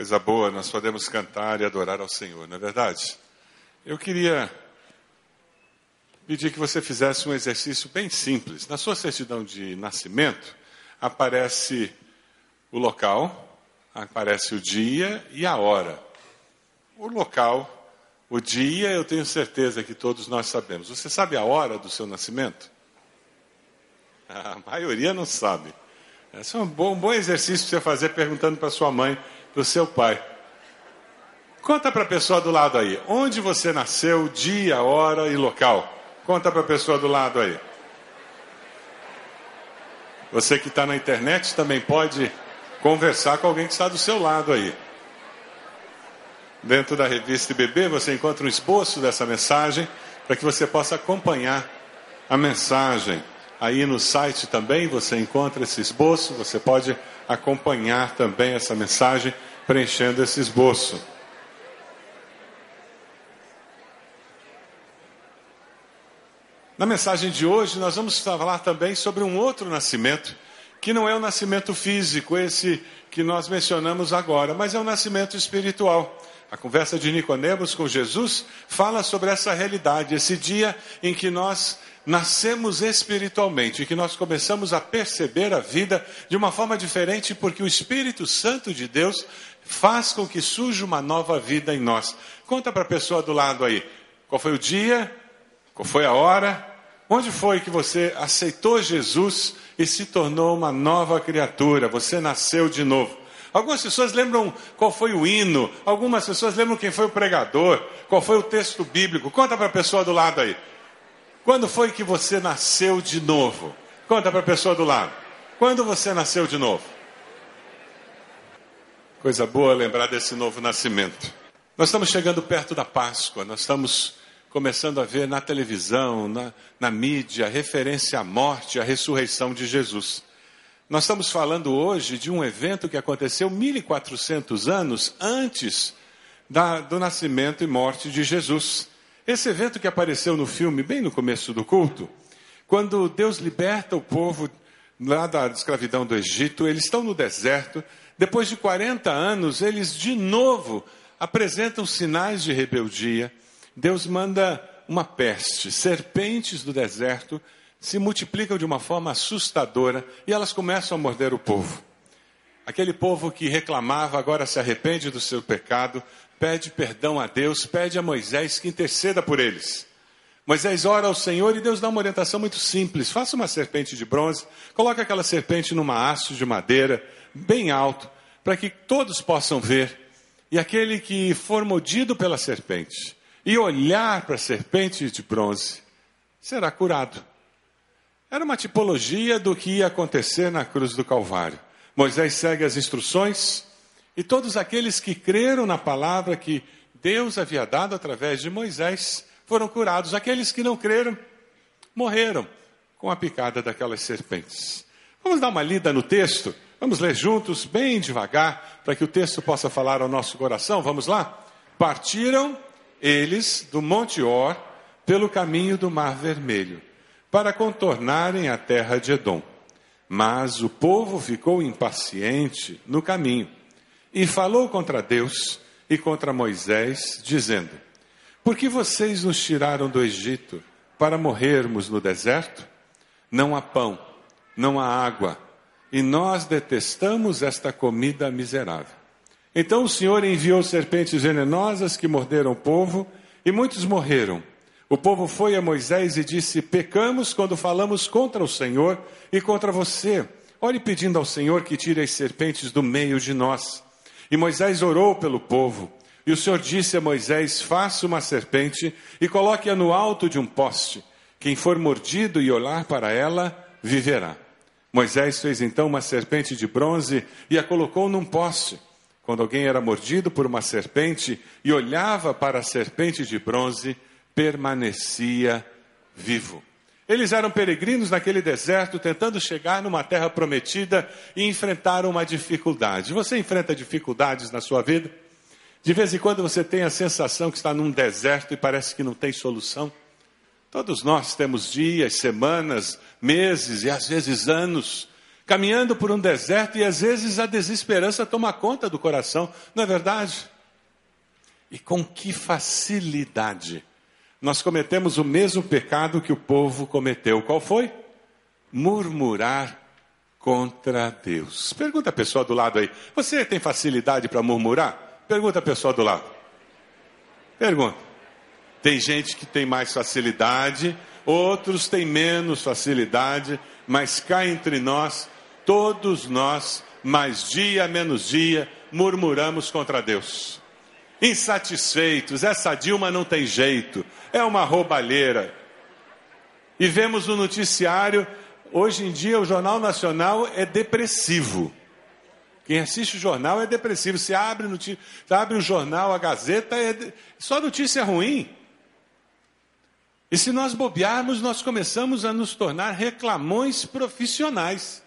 Coisa boa, nós podemos cantar e adorar ao Senhor, não é verdade? Eu queria pedir que você fizesse um exercício bem simples. Na sua certidão de nascimento, aparece o local, aparece o dia e a hora. O local, o dia, eu tenho certeza que todos nós sabemos. Você sabe a hora do seu nascimento? A maioria não sabe. Esse é um bom, um bom exercício para você fazer perguntando para sua mãe, para o seu pai. Conta para a pessoa do lado aí, onde você nasceu, dia, hora e local. Conta para a pessoa do lado aí. Você que está na internet também pode conversar com alguém que está do seu lado aí. Dentro da revista IBB você encontra um esboço dessa mensagem para que você possa acompanhar a mensagem. Aí no site também você encontra esse esboço, você pode acompanhar também essa mensagem preenchendo esse esboço. Na mensagem de hoje, nós vamos falar também sobre um outro nascimento, que não é o nascimento físico, esse que nós mencionamos agora, mas é o nascimento espiritual. A conversa de Nicodemos com Jesus fala sobre essa realidade, esse dia em que nós nascemos espiritualmente, que nós começamos a perceber a vida de uma forma diferente, porque o Espírito Santo de Deus faz com que surja uma nova vida em nós. Conta para a pessoa do lado aí, qual foi o dia, qual foi a hora, onde foi que você aceitou Jesus e se tornou uma nova criatura, você nasceu de novo. Algumas pessoas lembram qual foi o hino, algumas pessoas lembram quem foi o pregador, qual foi o texto bíblico. Conta para a pessoa do lado aí. Quando foi que você nasceu de novo? Conta para a pessoa do lado. Quando você nasceu de novo? Coisa boa lembrar desse novo nascimento. Nós estamos chegando perto da Páscoa, nós estamos começando a ver na televisão, na, na mídia, referência à morte, à ressurreição de Jesus. Nós estamos falando hoje de um evento que aconteceu 1400 anos antes da, do nascimento e morte de Jesus. Esse evento que apareceu no filme, bem no começo do culto, quando Deus liberta o povo lá da escravidão do Egito, eles estão no deserto, depois de 40 anos, eles de novo apresentam sinais de rebeldia. Deus manda uma peste, serpentes do deserto se multiplicam de uma forma assustadora e elas começam a morder o povo. Aquele povo que reclamava agora se arrepende do seu pecado, pede perdão a Deus, pede a Moisés que interceda por eles. Moisés ora ao Senhor e Deus dá uma orientação muito simples: faça uma serpente de bronze, coloque aquela serpente numa haste de madeira, bem alto, para que todos possam ver. E aquele que for mordido pela serpente e olhar para a serpente de bronze será curado. Era uma tipologia do que ia acontecer na cruz do Calvário. Moisés segue as instruções, e todos aqueles que creram na palavra que Deus havia dado através de Moisés foram curados. Aqueles que não creram morreram com a picada daquelas serpentes. Vamos dar uma lida no texto? Vamos ler juntos, bem devagar, para que o texto possa falar ao nosso coração. Vamos lá? Partiram eles do Monte Or pelo caminho do Mar Vermelho, para contornarem a terra de Edom. Mas o povo ficou impaciente no caminho e falou contra Deus e contra Moisés, dizendo: Por que vocês nos tiraram do Egito para morrermos no deserto? Não há pão, não há água, e nós detestamos esta comida miserável. Então o Senhor enviou serpentes venenosas que morderam o povo, e muitos morreram. O povo foi a Moisés e disse: Pecamos quando falamos contra o Senhor e contra você. Ore pedindo ao Senhor que tire as serpentes do meio de nós. E Moisés orou pelo povo. E o Senhor disse a Moisés: Faça uma serpente e coloque-a no alto de um poste. Quem for mordido e olhar para ela, viverá. Moisés fez então uma serpente de bronze e a colocou num poste. Quando alguém era mordido por uma serpente e olhava para a serpente de bronze, permanecia vivo. Eles eram peregrinos naquele deserto, tentando chegar numa terra prometida e enfrentaram uma dificuldade. Você enfrenta dificuldades na sua vida? De vez em quando você tem a sensação que está num deserto e parece que não tem solução? Todos nós temos dias, semanas, meses e às vezes anos caminhando por um deserto e às vezes a desesperança toma conta do coração, não é verdade? E com que facilidade nós cometemos o mesmo pecado que o povo cometeu. Qual foi? Murmurar contra Deus. Pergunta a pessoa do lado aí: você tem facilidade para murmurar? Pergunta a pessoa do lado. Pergunta. Tem gente que tem mais facilidade, outros têm menos facilidade, mas cá entre nós, todos nós, mais dia menos dia, murmuramos contra Deus. Insatisfeitos, essa Dilma não tem jeito, é uma roubalheira. E vemos no noticiário, hoje em dia o Jornal Nacional é depressivo. Quem assiste o jornal é depressivo. Se abre, abre o jornal, a Gazeta, é de... só notícia ruim. E se nós bobearmos, nós começamos a nos tornar reclamões profissionais.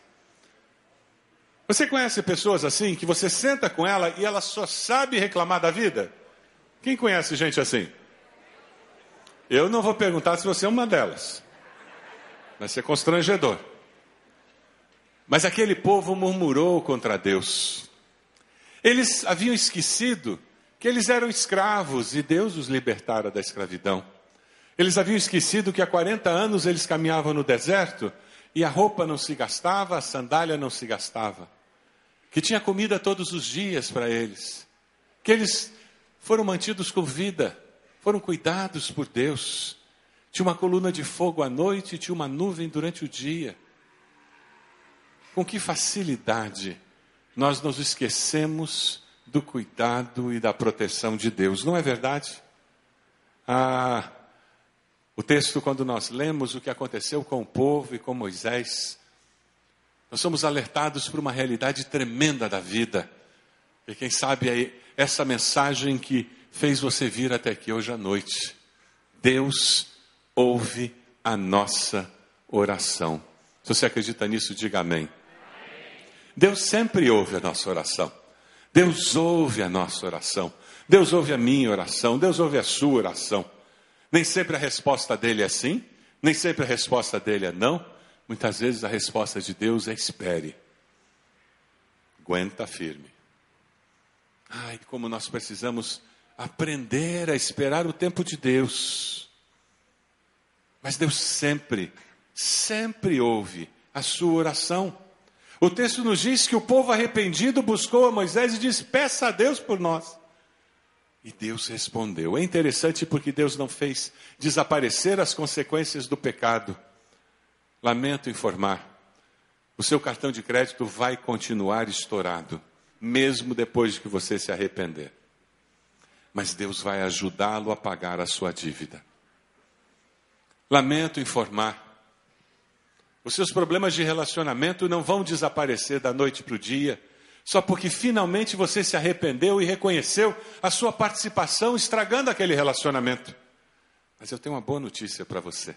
Você conhece pessoas assim, que você senta com ela e ela só sabe reclamar da vida? Quem conhece gente assim? Eu não vou perguntar se você é uma delas. Vai ser constrangedor. Mas aquele povo murmurou contra Deus. Eles haviam esquecido que eles eram escravos e Deus os libertara da escravidão. Eles haviam esquecido que há 40 anos eles caminhavam no deserto e a roupa não se gastava, a sandália não se gastava. Que tinha comida todos os dias para eles. Que eles foram mantidos com vida, foram cuidados por Deus. Tinha uma coluna de fogo à noite, tinha uma nuvem durante o dia. Com que facilidade nós nos esquecemos do cuidado e da proteção de Deus, não é verdade? Ah, o texto, quando nós lemos o que aconteceu com o povo e com Moisés, nós somos alertados por uma realidade tremenda da vida. E quem sabe é essa mensagem que fez você vir até aqui hoje à noite. Deus ouve a nossa oração. Se você acredita nisso, diga amém. Deus sempre ouve a nossa oração. Deus ouve a nossa oração. Deus ouve a minha oração. Deus ouve a sua oração. Nem sempre a resposta dele é sim, nem sempre a resposta dele é não. Muitas vezes a resposta de Deus é espere. Aguenta firme. Ai, como nós precisamos aprender a esperar o tempo de Deus. Mas Deus sempre, sempre ouve a sua oração. O texto nos diz que o povo arrependido buscou a Moisés e disse: Peça a Deus por nós. E Deus respondeu. É interessante porque Deus não fez desaparecer as consequências do pecado. Lamento informar, o seu cartão de crédito vai continuar estourado, mesmo depois de que você se arrepender. Mas Deus vai ajudá-lo a pagar a sua dívida. Lamento informar, os seus problemas de relacionamento não vão desaparecer da noite para o dia só porque finalmente você se arrependeu e reconheceu a sua participação estragando aquele relacionamento. Mas eu tenho uma boa notícia para você.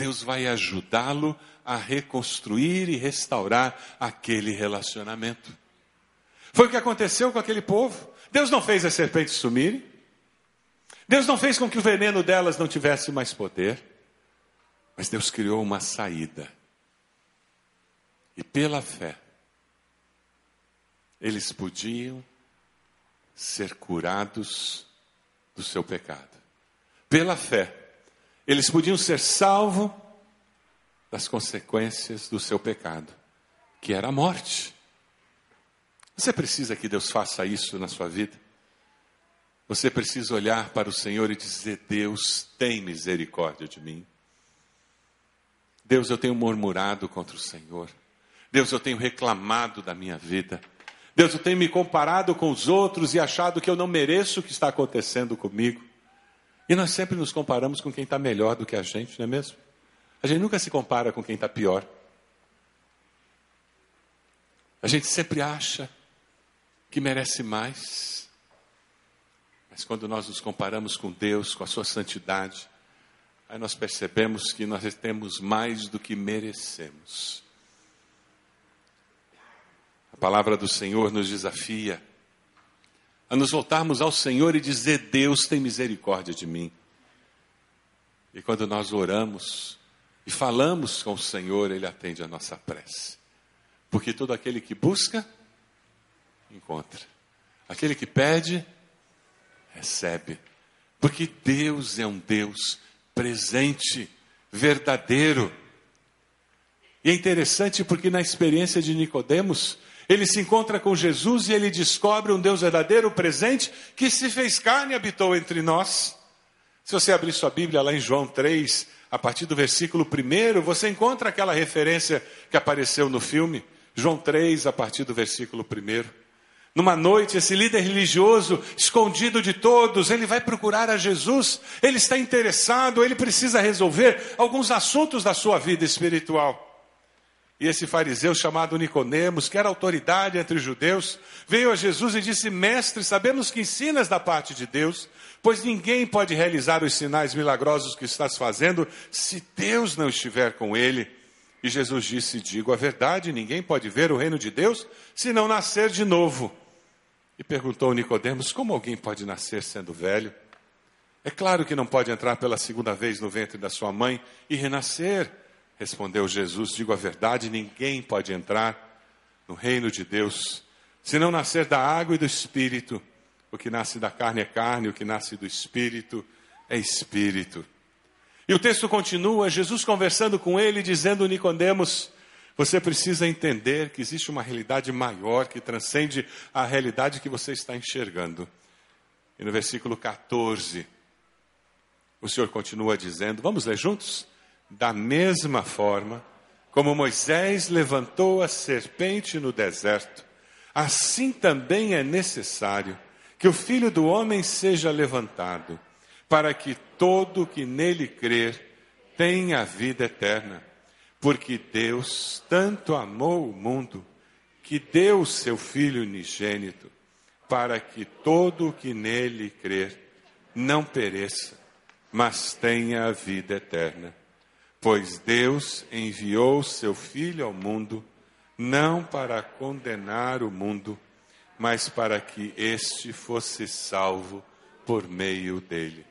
Deus vai ajudá-lo a reconstruir e restaurar aquele relacionamento. Foi o que aconteceu com aquele povo. Deus não fez as serpentes sumirem. Deus não fez com que o veneno delas não tivesse mais poder. Mas Deus criou uma saída. E pela fé, eles podiam ser curados do seu pecado. Pela fé, eles podiam ser salvos das consequências do seu pecado, que era a morte. Você precisa que Deus faça isso na sua vida? Você precisa olhar para o Senhor e dizer: Deus, tem misericórdia de mim. Deus, eu tenho murmurado contra o Senhor. Deus, eu tenho reclamado da minha vida. Deus, eu tenho me comparado com os outros e achado que eu não mereço o que está acontecendo comigo. E nós sempre nos comparamos com quem está melhor do que a gente, não é mesmo? A gente nunca se compara com quem está pior. A gente sempre acha que merece mais. Mas quando nós nos comparamos com Deus, com a sua santidade, aí nós percebemos que nós temos mais do que merecemos palavra do Senhor nos desafia a nos voltarmos ao Senhor e dizer: Deus tem misericórdia de mim. E quando nós oramos e falamos com o Senhor, Ele atende a nossa prece. Porque todo aquele que busca, encontra. Aquele que pede, recebe. Porque Deus é um Deus presente, verdadeiro. E é interessante porque na experiência de Nicodemos, ele se encontra com Jesus e ele descobre um Deus verdadeiro, presente, que se fez carne e habitou entre nós. Se você abrir sua Bíblia lá em João 3, a partir do versículo 1, você encontra aquela referência que apareceu no filme. João 3, a partir do versículo 1. Numa noite, esse líder religioso, escondido de todos, ele vai procurar a Jesus, ele está interessado, ele precisa resolver alguns assuntos da sua vida espiritual. E esse fariseu chamado Nicodemos, que era autoridade entre os judeus, veio a Jesus e disse: Mestre, sabemos que ensinas da parte de Deus, pois ninguém pode realizar os sinais milagrosos que estás fazendo se Deus não estiver com ele. E Jesus disse: Digo a verdade, ninguém pode ver o reino de Deus se não nascer de novo. E perguntou Nicodemos: Como alguém pode nascer sendo velho? É claro que não pode entrar pela segunda vez no ventre da sua mãe e renascer. Respondeu Jesus: Digo a verdade, ninguém pode entrar no reino de Deus se não nascer da água e do espírito. O que nasce da carne é carne, o que nasce do espírito é espírito. E o texto continua, Jesus conversando com ele, dizendo Nicodemos: você precisa entender que existe uma realidade maior que transcende a realidade que você está enxergando. E no versículo 14, o Senhor continua dizendo: vamos ler juntos? Da mesma forma como Moisés levantou a serpente no deserto, assim também é necessário que o filho do homem seja levantado, para que todo que nele crer tenha a vida eterna. Porque Deus tanto amou o mundo que deu o seu Filho unigênito, para que todo o que nele crer não pereça, mas tenha a vida eterna. Pois Deus enviou seu Filho ao mundo, não para condenar o mundo, mas para que este fosse salvo por meio dele.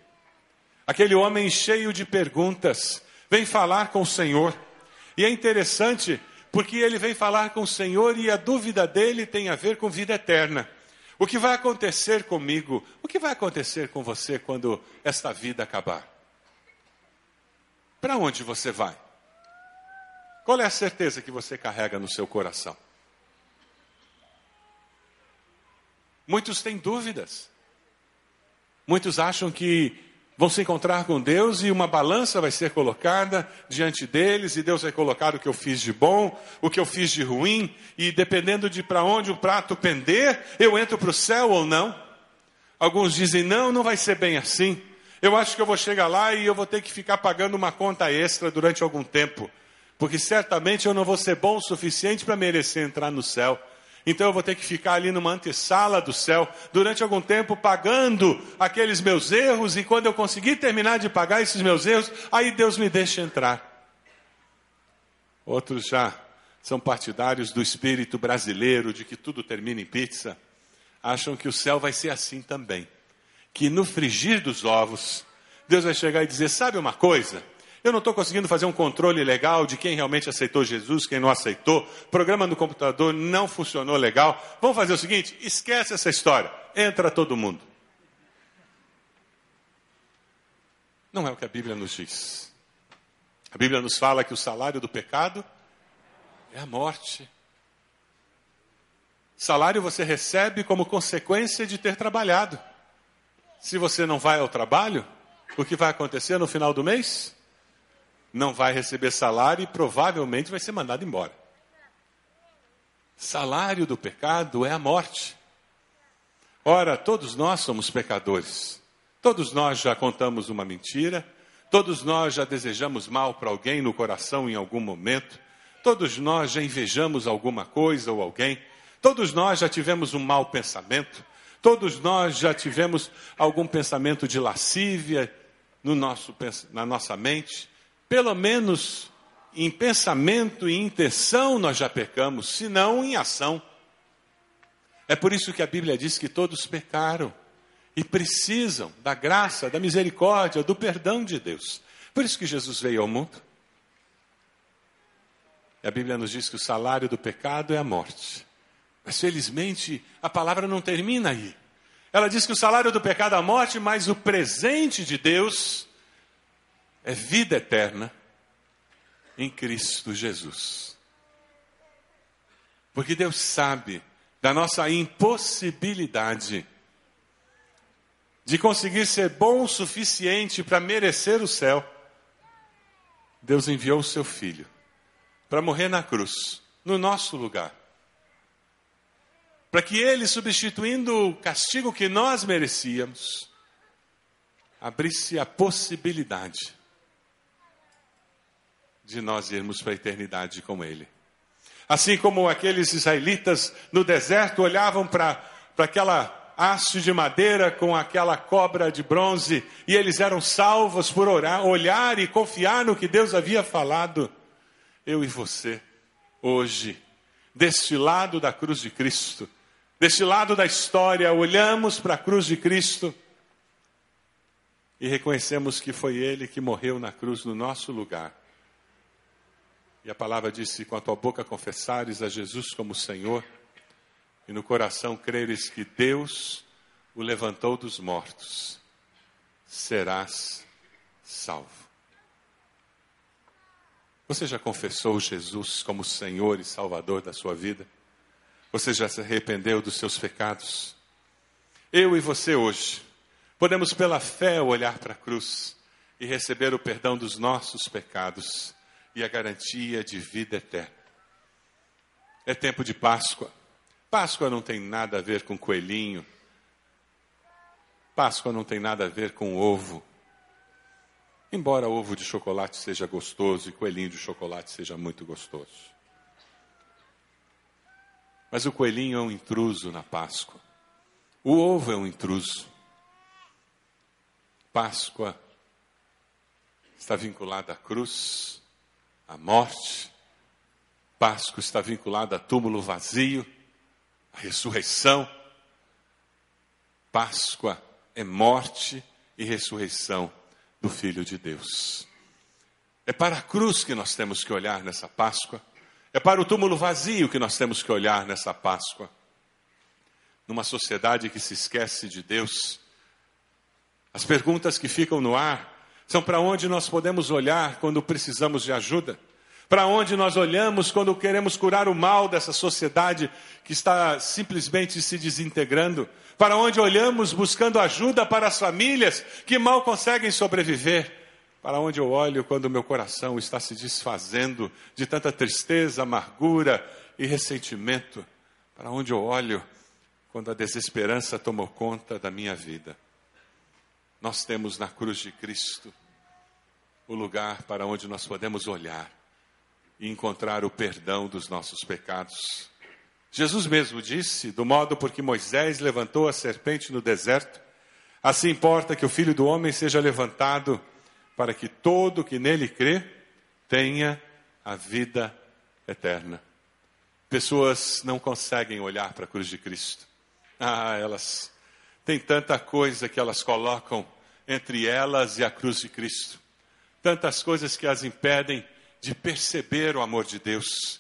Aquele homem cheio de perguntas vem falar com o Senhor. E é interessante porque ele vem falar com o Senhor e a dúvida dele tem a ver com vida eterna. O que vai acontecer comigo? O que vai acontecer com você quando esta vida acabar? Para onde você vai? Qual é a certeza que você carrega no seu coração? Muitos têm dúvidas. Muitos acham que vão se encontrar com Deus e uma balança vai ser colocada diante deles e Deus vai colocar o que eu fiz de bom, o que eu fiz de ruim e dependendo de para onde o prato pender, eu entro para o céu ou não. Alguns dizem não, não vai ser bem assim. Eu acho que eu vou chegar lá e eu vou ter que ficar pagando uma conta extra durante algum tempo, porque certamente eu não vou ser bom o suficiente para merecer entrar no céu. Então eu vou ter que ficar ali numa antessala do céu durante algum tempo pagando aqueles meus erros e quando eu conseguir terminar de pagar esses meus erros, aí Deus me deixa entrar. Outros já são partidários do espírito brasileiro de que tudo termina em pizza. Acham que o céu vai ser assim também. Que no frigir dos ovos, Deus vai chegar e dizer: Sabe uma coisa? Eu não estou conseguindo fazer um controle legal de quem realmente aceitou Jesus, quem não aceitou. Programa no computador não funcionou legal. Vamos fazer o seguinte: esquece essa história. Entra todo mundo. Não é o que a Bíblia nos diz. A Bíblia nos fala que o salário do pecado é a morte. Salário você recebe como consequência de ter trabalhado. Se você não vai ao trabalho, o que vai acontecer no final do mês? não vai receber salário e provavelmente vai ser mandado embora. Salário do pecado é a morte. Ora, todos nós somos pecadores. Todos nós já contamos uma mentira. Todos nós já desejamos mal para alguém no coração em algum momento. Todos nós já invejamos alguma coisa ou alguém. Todos nós já tivemos um mau pensamento. Todos nós já tivemos algum pensamento de lascívia no nosso, na nossa mente. Pelo menos em pensamento e intenção nós já pecamos, se não em ação. É por isso que a Bíblia diz que todos pecaram e precisam da graça, da misericórdia, do perdão de Deus. Por isso que Jesus veio ao mundo. E a Bíblia nos diz que o salário do pecado é a morte. Mas felizmente a palavra não termina aí. Ela diz que o salário do pecado é a morte, mas o presente de Deus é vida eterna em Cristo Jesus. Porque Deus sabe da nossa impossibilidade de conseguir ser bom o suficiente para merecer o céu. Deus enviou o seu filho para morrer na cruz, no nosso lugar. Para que ele, substituindo o castigo que nós merecíamos, abrisse a possibilidade de nós irmos para a eternidade com ele. Assim como aqueles israelitas no deserto olhavam para aquela haste de madeira com aquela cobra de bronze e eles eram salvos por orar, olhar e confiar no que Deus havia falado. Eu e você, hoje, deste lado da cruz de Cristo, deste lado da história, olhamos para a cruz de Cristo e reconhecemos que foi Ele que morreu na cruz no nosso lugar e a palavra disse: com a tua boca confessares a Jesus como Senhor, e no coração creres que Deus o levantou dos mortos, serás salvo. Você já confessou Jesus como Senhor e Salvador da sua vida? Você já se arrependeu dos seus pecados? Eu e você hoje podemos, pela fé, olhar para a cruz e receber o perdão dos nossos pecados e a garantia de vida eterna. É tempo de Páscoa. Páscoa não tem nada a ver com coelhinho. Páscoa não tem nada a ver com ovo. Embora ovo de chocolate seja gostoso e coelhinho de chocolate seja muito gostoso. Mas o coelhinho é um intruso na Páscoa. O ovo é um intruso. Páscoa está vinculada à cruz, a morte. Páscoa está vinculada a túmulo vazio, a ressurreição. Páscoa é morte e ressurreição do Filho de Deus. É para a cruz que nós temos que olhar nessa Páscoa. É para o túmulo vazio que nós temos que olhar nessa Páscoa. Numa sociedade que se esquece de Deus, as perguntas que ficam no ar são para onde nós podemos olhar quando precisamos de ajuda. Para onde nós olhamos quando queremos curar o mal dessa sociedade que está simplesmente se desintegrando. Para onde olhamos buscando ajuda para as famílias que mal conseguem sobreviver. Para onde eu olho quando meu coração está se desfazendo de tanta tristeza, amargura e ressentimento. Para onde eu olho quando a desesperança tomou conta da minha vida nós temos na cruz de Cristo o lugar para onde nós podemos olhar e encontrar o perdão dos nossos pecados. Jesus mesmo disse: do modo por que Moisés levantou a serpente no deserto, assim importa que o filho do homem seja levantado, para que todo que nele crê tenha a vida eterna. Pessoas não conseguem olhar para a cruz de Cristo. Ah, elas tem tanta coisa que elas colocam entre elas e a cruz de Cristo. Tantas coisas que as impedem de perceber o amor de Deus.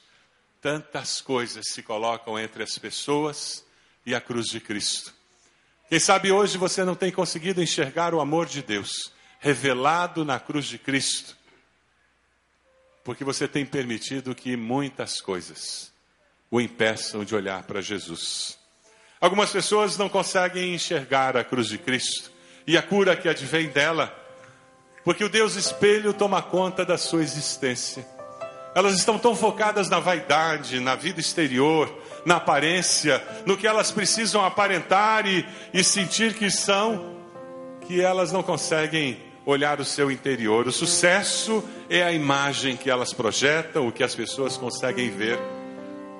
Tantas coisas se colocam entre as pessoas e a cruz de Cristo. Quem sabe hoje você não tem conseguido enxergar o amor de Deus revelado na cruz de Cristo, porque você tem permitido que muitas coisas o impeçam de olhar para Jesus. Algumas pessoas não conseguem enxergar a cruz de Cristo e a cura que advém dela, porque o Deus espelho toma conta da sua existência. Elas estão tão focadas na vaidade, na vida exterior, na aparência, no que elas precisam aparentar e, e sentir que são, que elas não conseguem olhar o seu interior. O sucesso é a imagem que elas projetam, o que as pessoas conseguem ver.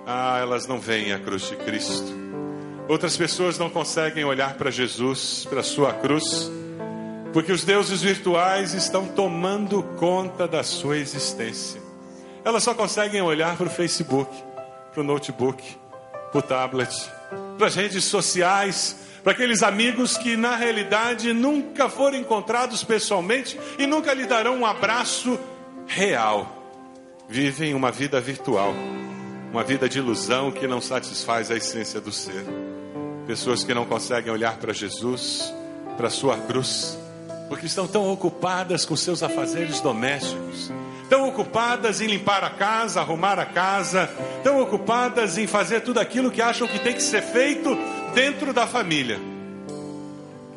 Ah, elas não veem a cruz de Cristo. Outras pessoas não conseguem olhar para Jesus, para a sua cruz, porque os deuses virtuais estão tomando conta da sua existência. Elas só conseguem olhar para o Facebook, para o notebook, para o tablet, para as redes sociais, para aqueles amigos que na realidade nunca foram encontrados pessoalmente e nunca lhe darão um abraço real. vivem uma vida virtual, uma vida de ilusão que não satisfaz a essência do ser. Pessoas que não conseguem olhar para Jesus, para sua cruz, porque estão tão ocupadas com seus afazeres domésticos, tão ocupadas em limpar a casa, arrumar a casa, tão ocupadas em fazer tudo aquilo que acham que tem que ser feito dentro da família.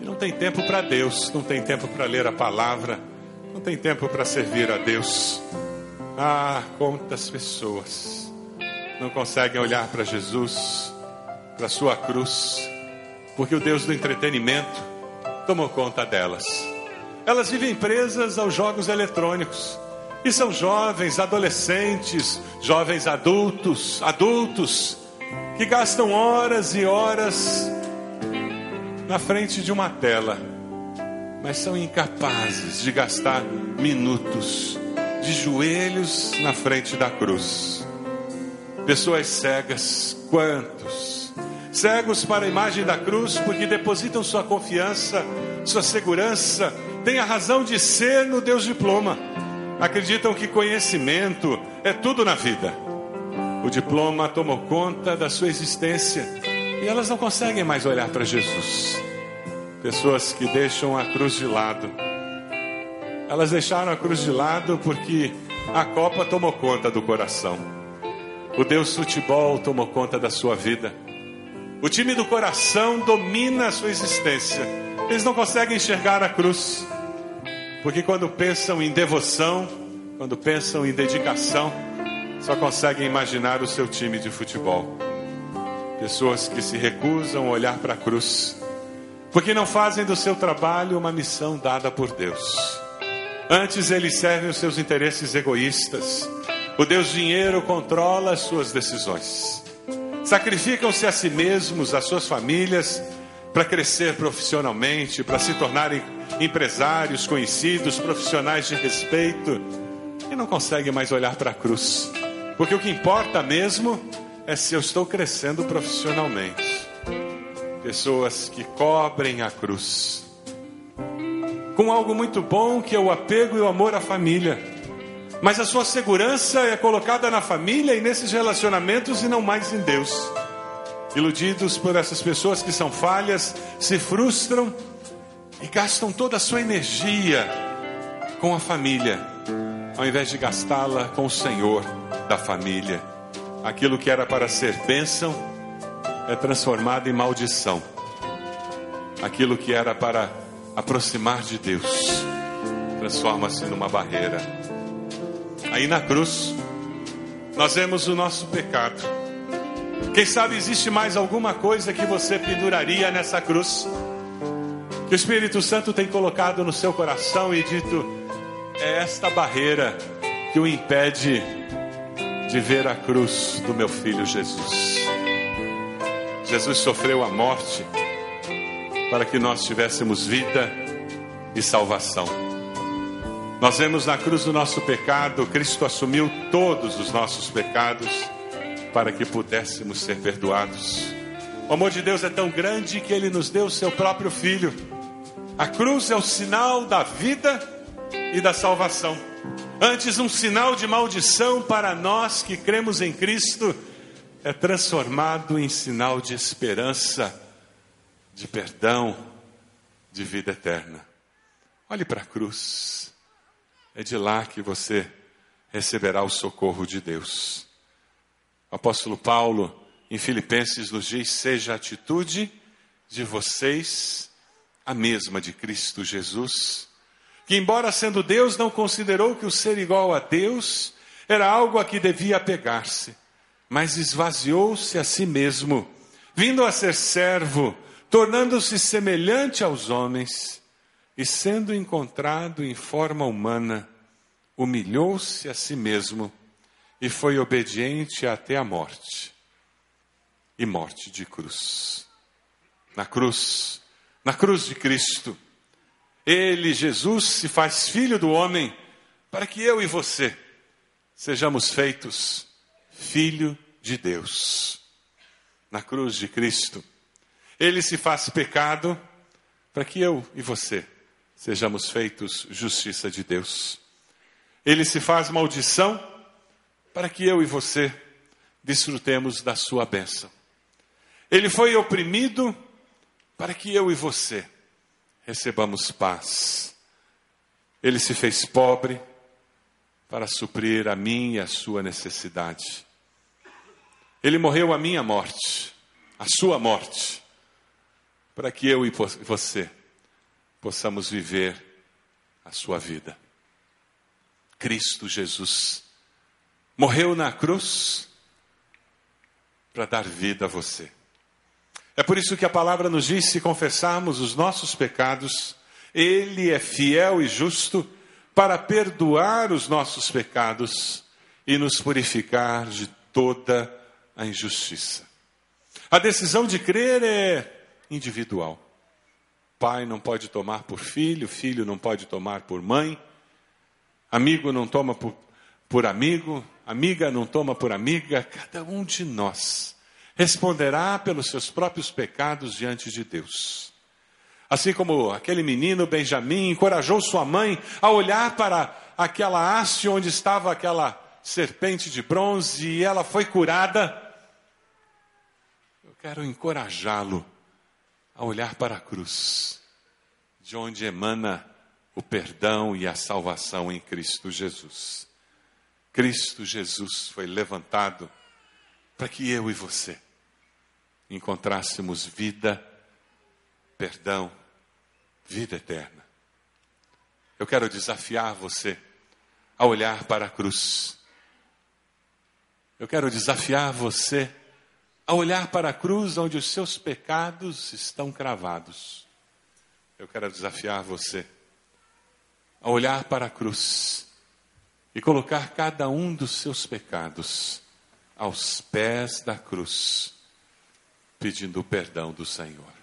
E não tem tempo para Deus, não tem tempo para ler a palavra, não tem tempo para servir a Deus. Ah, quantas pessoas não conseguem olhar para Jesus, para sua cruz, porque o Deus do entretenimento tomou conta delas. Elas vivem presas aos jogos eletrônicos. E são jovens, adolescentes, jovens adultos, adultos, que gastam horas e horas na frente de uma tela, mas são incapazes de gastar minutos de joelhos na frente da cruz. Pessoas cegas, quantos? Cegos para a imagem da cruz, porque depositam sua confiança, sua segurança têm a razão de ser no Deus diploma. Acreditam que conhecimento é tudo na vida. O diploma tomou conta da sua existência e elas não conseguem mais olhar para Jesus. Pessoas que deixam a cruz de lado. Elas deixaram a cruz de lado porque a Copa tomou conta do coração. O Deus futebol tomou conta da sua vida. O time do coração domina a sua existência. Eles não conseguem enxergar a cruz. Porque quando pensam em devoção, quando pensam em dedicação, só conseguem imaginar o seu time de futebol. Pessoas que se recusam a olhar para a cruz, porque não fazem do seu trabalho uma missão dada por Deus. Antes eles servem os seus interesses egoístas. O Deus dinheiro controla as suas decisões. Sacrificam-se a si mesmos, as suas famílias, para crescer profissionalmente, para se tornarem empresários conhecidos, profissionais de respeito, e não conseguem mais olhar para a cruz. Porque o que importa mesmo é se eu estou crescendo profissionalmente. Pessoas que cobrem a cruz com algo muito bom que é o apego e o amor à família. Mas a sua segurança é colocada na família e nesses relacionamentos e não mais em Deus. Iludidos por essas pessoas que são falhas, se frustram e gastam toda a sua energia com a família, ao invés de gastá-la com o Senhor da família. Aquilo que era para ser bênção é transformado em maldição. Aquilo que era para aproximar de Deus transforma-se numa barreira. Aí na cruz, nós vemos o nosso pecado. Quem sabe existe mais alguma coisa que você penduraria nessa cruz? que o Espírito Santo tem colocado no seu coração e dito: é esta barreira que o impede de ver a cruz do meu filho Jesus. Jesus sofreu a morte para que nós tivéssemos vida e salvação. Nós vemos na cruz do nosso pecado, Cristo assumiu todos os nossos pecados para que pudéssemos ser perdoados. O amor de Deus é tão grande que ele nos deu o seu próprio filho a cruz é o sinal da vida e da salvação. Antes, um sinal de maldição para nós que cremos em Cristo, é transformado em sinal de esperança, de perdão, de vida eterna. Olhe para a cruz, é de lá que você receberá o socorro de Deus. O apóstolo Paulo, em Filipenses, nos diz: seja a atitude de vocês a mesma de Cristo Jesus, que, embora sendo Deus, não considerou que o ser igual a Deus era algo a que devia apegar-se, mas esvaziou-se a si mesmo, vindo a ser servo, tornando-se semelhante aos homens, e sendo encontrado em forma humana, humilhou-se a si mesmo e foi obediente até a morte e morte de cruz. Na cruz, na cruz de Cristo. Ele, Jesus, se faz filho do homem para que eu e você sejamos feitos filho de Deus. Na cruz de Cristo. Ele se faz pecado para que eu e você sejamos feitos justiça de Deus. Ele se faz maldição para que eu e você desfrutemos da sua bênção. Ele foi oprimido para que eu e você recebamos paz. Ele se fez pobre para suprir a minha e a sua necessidade. Ele morreu a minha morte, a sua morte, para que eu e você possamos viver a sua vida. Cristo Jesus morreu na cruz para dar vida a você. É por isso que a palavra nos diz: se confessarmos os nossos pecados, Ele é fiel e justo para perdoar os nossos pecados e nos purificar de toda a injustiça. A decisão de crer é individual. Pai não pode tomar por filho, filho não pode tomar por mãe, amigo não toma por, por amigo, amiga não toma por amiga, cada um de nós responderá pelos seus próprios pecados diante de Deus. Assim como aquele menino Benjamim encorajou sua mãe a olhar para aquela haste onde estava aquela serpente de bronze e ela foi curada. Eu quero encorajá-lo a olhar para a cruz, de onde emana o perdão e a salvação em Cristo Jesus. Cristo Jesus foi levantado para que eu e você encontrássemos vida, perdão, vida eterna. Eu quero desafiar você a olhar para a cruz. Eu quero desafiar você a olhar para a cruz onde os seus pecados estão cravados. Eu quero desafiar você a olhar para a cruz e colocar cada um dos seus pecados aos pés da cruz, pedindo o perdão do Senhor.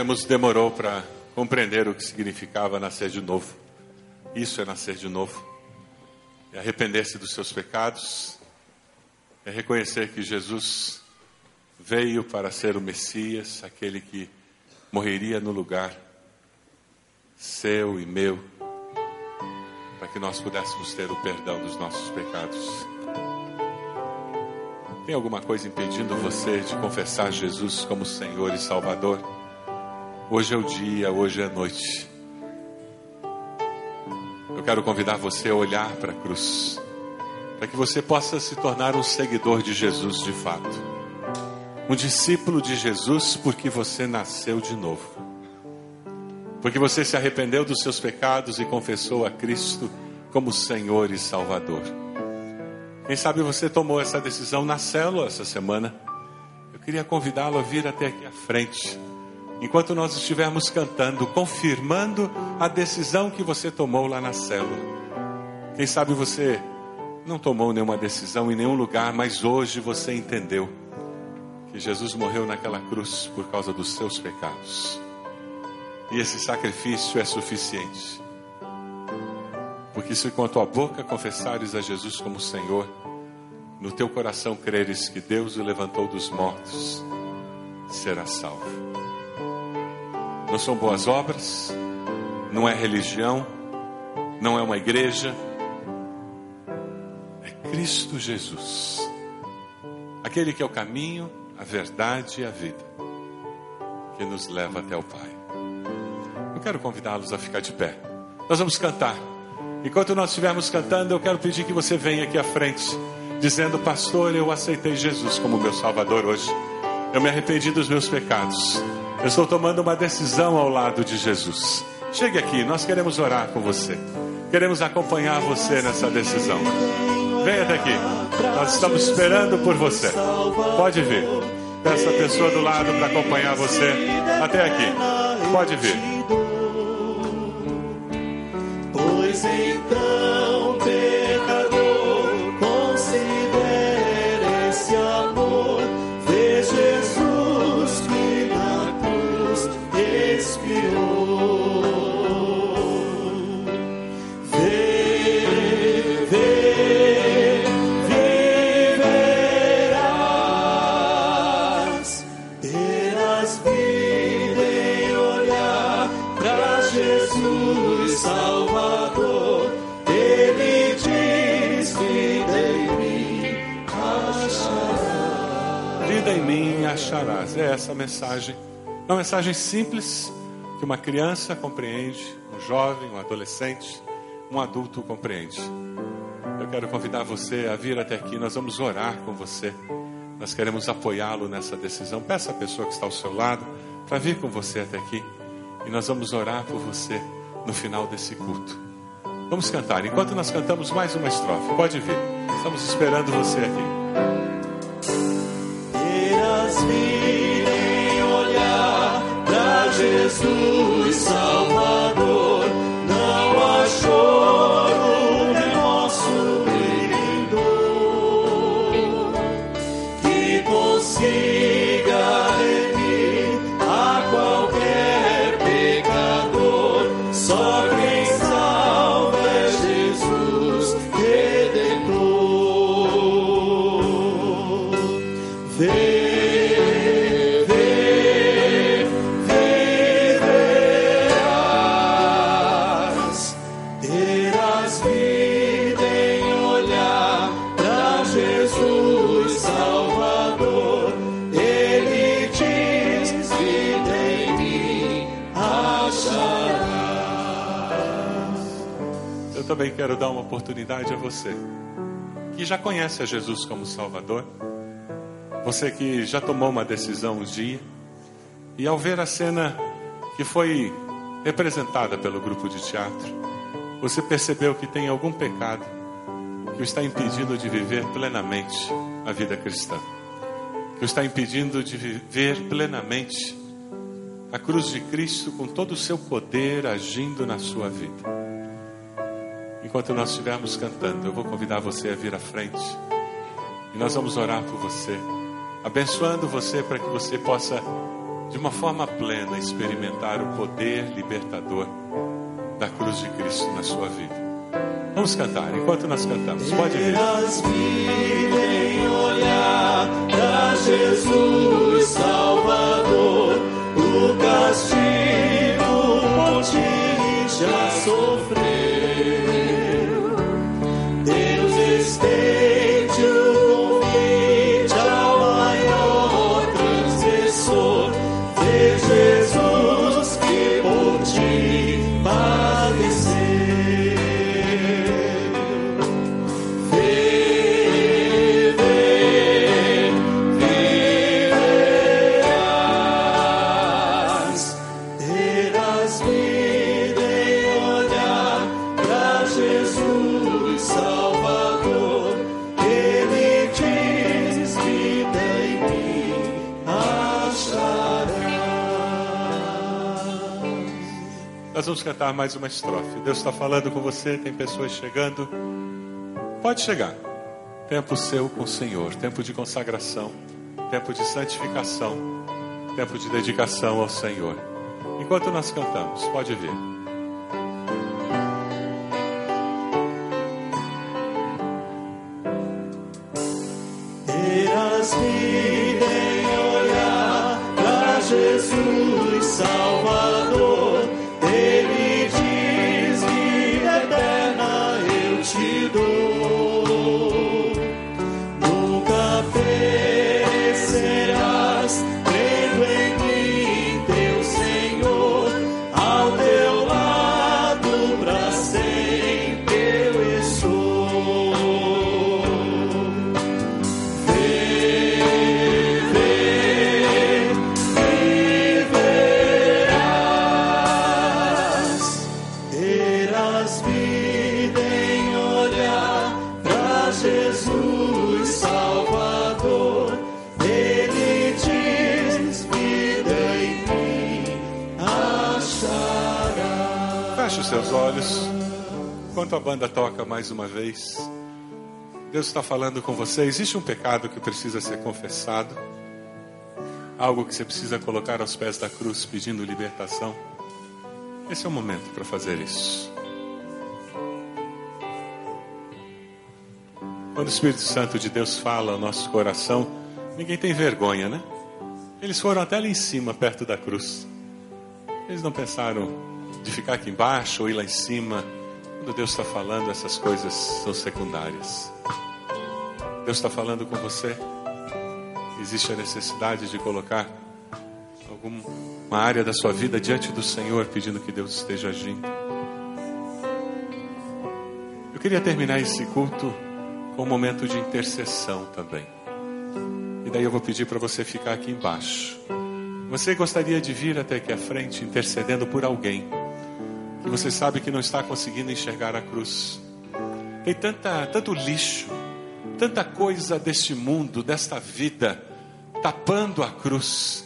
Nicodemos demorou para compreender o que significava nascer de novo. Isso é nascer de novo. É arrepender-se dos seus pecados, é reconhecer que Jesus veio para ser o Messias, aquele que morreria no lugar seu e meu, para que nós pudéssemos ter o perdão dos nossos pecados. Tem alguma coisa impedindo você de confessar Jesus como Senhor e Salvador? Hoje é o dia, hoje é a noite. Eu quero convidar você a olhar para a cruz, para que você possa se tornar um seguidor de Jesus de fato. Um discípulo de Jesus porque você nasceu de novo. Porque você se arrependeu dos seus pecados e confessou a Cristo como Senhor e Salvador. Quem sabe você tomou essa decisão na célula essa semana. Eu queria convidá-lo a vir até aqui à frente. Enquanto nós estivermos cantando, confirmando a decisão que você tomou lá na célula. Quem sabe você não tomou nenhuma decisão em nenhum lugar, mas hoje você entendeu que Jesus morreu naquela cruz por causa dos seus pecados. E esse sacrifício é suficiente. Porque se com a tua boca confessares a Jesus como Senhor, no teu coração creres que Deus o levantou dos mortos, será salvo. Não são boas obras, não é religião, não é uma igreja, é Cristo Jesus, aquele que é o caminho, a verdade e a vida, que nos leva até o Pai. Eu quero convidá-los a ficar de pé. Nós vamos cantar. Enquanto nós estivermos cantando, eu quero pedir que você venha aqui à frente dizendo: Pastor, eu aceitei Jesus como meu Salvador hoje. Eu me arrependi dos meus pecados. Eu estou tomando uma decisão ao lado de Jesus. Chegue aqui, nós queremos orar com você. Queremos acompanhar você nessa decisão. Venha até aqui. Nós estamos esperando por você. Pode vir. Peça a pessoa do lado para acompanhar você até aqui. Pode vir. Essa mensagem. Uma mensagem simples que uma criança compreende, um jovem, um adolescente, um adulto compreende. Eu quero convidar você a vir até aqui. Nós vamos orar com você. Nós queremos apoiá-lo nessa decisão. Peça a pessoa que está ao seu lado para vir com você até aqui. E nós vamos orar por você no final desse culto. Vamos cantar. Enquanto nós cantamos mais uma estrofe, pode vir. Estamos esperando você aqui. Terás vida em olhar pra Jesus Salvador. Oportunidade a você que já conhece a Jesus como Salvador, você que já tomou uma decisão um dia e ao ver a cena que foi representada pelo grupo de teatro, você percebeu que tem algum pecado que o está impedindo de viver plenamente a vida cristã, que o está impedindo de viver plenamente a cruz de Cristo com todo o seu poder agindo na sua vida. Enquanto nós estivermos cantando, eu vou convidar você a vir à frente e nós vamos orar por você, abençoando você para que você possa de uma forma plena, experimentar o poder libertador da cruz de Cristo na sua vida. Vamos cantar, enquanto nós cantamos, pode vir. Terás vida em olhar para Jesus Salvador, o castigo por ti já sofreu. Cantar mais uma estrofe. Deus está falando com você, tem pessoas chegando. Pode chegar. Tempo seu com o Senhor, tempo de consagração, tempo de santificação, tempo de dedicação ao Senhor. Enquanto nós cantamos, pode vir. Enquanto a banda toca mais uma vez, Deus está falando com você. Existe um pecado que precisa ser confessado, algo que você precisa colocar aos pés da cruz pedindo libertação. Esse é o momento para fazer isso. Quando o Espírito Santo de Deus fala ao nosso coração, ninguém tem vergonha, né? Eles foram até lá em cima, perto da cruz. Eles não pensaram de ficar aqui embaixo ou ir lá em cima. Quando Deus está falando, essas coisas são secundárias. Deus está falando com você. Existe a necessidade de colocar alguma área da sua vida diante do Senhor, pedindo que Deus esteja agindo. Eu queria terminar esse culto com um momento de intercessão também. E daí eu vou pedir para você ficar aqui embaixo. Você gostaria de vir até aqui à frente intercedendo por alguém que você sabe que não está conseguindo enxergar a cruz. Tem tanta, tanto lixo, tanta coisa deste mundo, desta vida, tapando a cruz,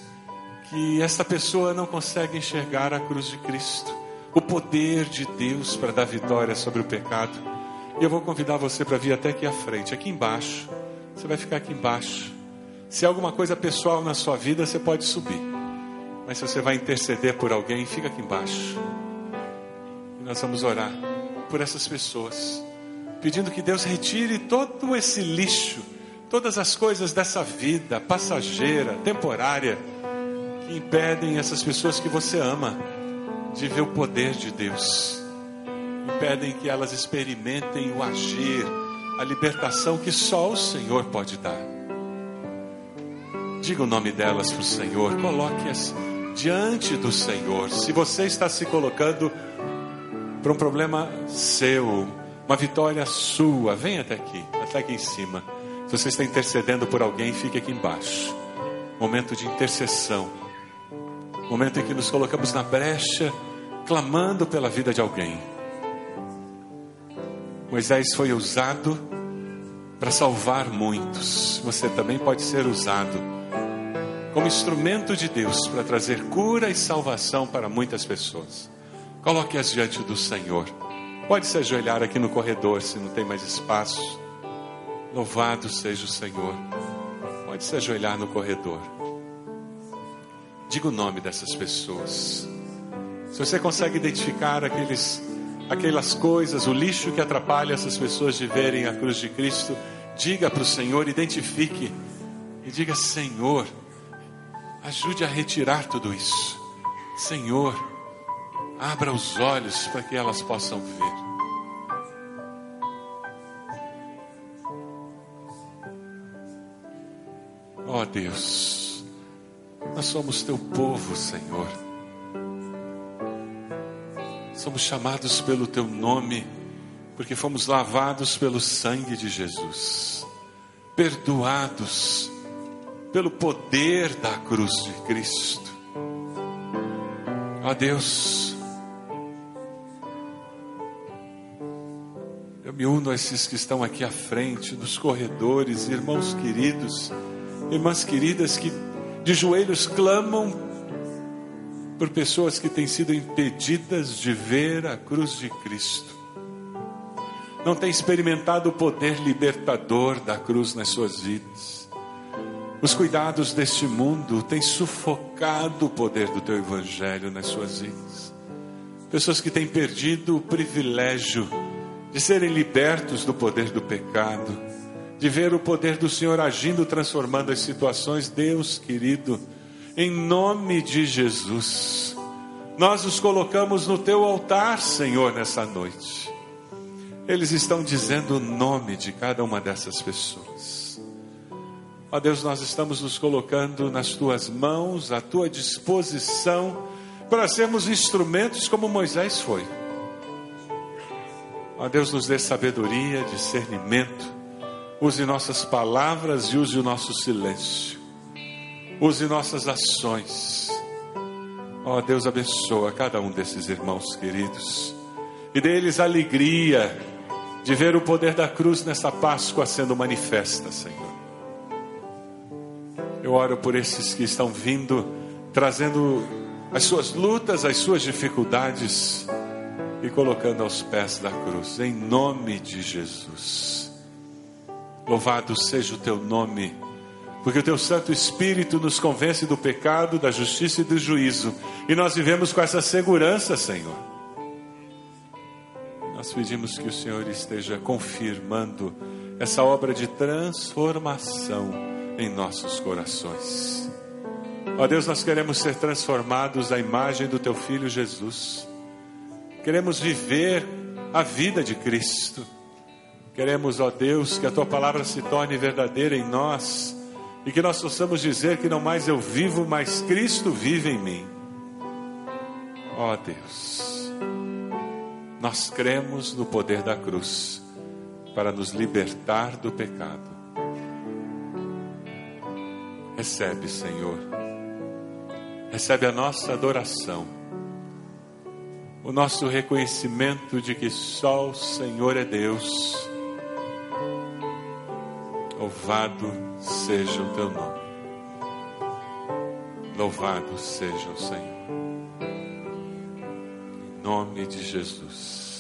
que esta pessoa não consegue enxergar a cruz de Cristo, o poder de Deus para dar vitória sobre o pecado. E eu vou convidar você para vir até aqui à frente, aqui embaixo. Você vai ficar aqui embaixo. Se há alguma coisa pessoal na sua vida, você pode subir. Mas se você vai interceder por alguém, fica aqui embaixo. Nós vamos orar por essas pessoas, pedindo que Deus retire todo esse lixo, todas as coisas dessa vida passageira, temporária, que impedem essas pessoas que você ama de ver o poder de Deus. Impedem que elas experimentem o agir, a libertação que só o Senhor pode dar. Diga o nome delas para o Senhor, coloque-as diante do Senhor. Se você está se colocando para um problema seu, uma vitória sua, vem até aqui, até aqui em cima. Se você está intercedendo por alguém, fique aqui embaixo. Momento de intercessão. Momento em que nos colocamos na brecha, clamando pela vida de alguém. Moisés foi usado para salvar muitos. Você também pode ser usado como instrumento de Deus para trazer cura e salvação para muitas pessoas. Coloque-as diante do Senhor. Pode se ajoelhar aqui no corredor se não tem mais espaço. Louvado seja o Senhor. Pode se ajoelhar no corredor. Diga o nome dessas pessoas. Se você consegue identificar aqueles, aquelas coisas, o lixo que atrapalha essas pessoas de verem a cruz de Cristo, diga para o Senhor, identifique e diga: Senhor, ajude a retirar tudo isso. Senhor, abra os olhos para que elas possam ver. Ó oh Deus, nós somos teu povo, Senhor. Somos chamados pelo teu nome, porque fomos lavados pelo sangue de Jesus, perdoados pelo poder da cruz de Cristo. Ó Deus, eu me uno a esses que estão aqui à frente, nos corredores, irmãos queridos, irmãs queridas que de joelhos clamam por pessoas que têm sido impedidas de ver a cruz de Cristo. Não têm experimentado o poder libertador da cruz nas suas vidas os cuidados deste mundo têm sufocado o poder do teu evangelho nas suas vidas. Pessoas que têm perdido o privilégio de serem libertos do poder do pecado, de ver o poder do Senhor agindo, transformando as situações. Deus querido, em nome de Jesus, nós os colocamos no teu altar, Senhor, nessa noite. Eles estão dizendo o nome de cada uma dessas pessoas. Ó Deus, nós estamos nos colocando nas tuas mãos, à tua disposição, para sermos instrumentos como Moisés foi. Ó Deus, nos dê sabedoria, discernimento, use nossas palavras e use o nosso silêncio, use nossas ações. Ó Deus, abençoa cada um desses irmãos queridos e dê-lhes alegria de ver o poder da cruz nessa Páscoa sendo manifesta, Senhor. Eu oro por esses que estão vindo, trazendo as suas lutas, as suas dificuldades e colocando aos pés da cruz, em nome de Jesus. Louvado seja o teu nome, porque o teu Santo Espírito nos convence do pecado, da justiça e do juízo, e nós vivemos com essa segurança, Senhor. Nós pedimos que o Senhor esteja confirmando essa obra de transformação em nossos corações. Ó Deus, nós queremos ser transformados à imagem do Teu Filho Jesus. Queremos viver a vida de Cristo. Queremos, ó Deus, que a Tua palavra se torne verdadeira em nós e que nós possamos dizer que não mais eu vivo, mas Cristo vive em mim. Ó Deus, nós cremos no poder da cruz para nos libertar do pecado Recebe, Senhor. Recebe a nossa adoração. O nosso reconhecimento de que só o Senhor é Deus. Louvado seja o teu nome. Louvado seja o Senhor. Em nome de Jesus.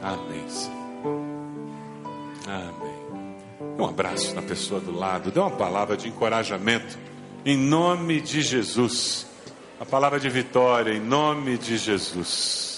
Amém, Senhor. Amém. Dê um abraço na pessoa do lado, dê uma palavra de encorajamento, em nome de Jesus. A palavra de vitória, em nome de Jesus.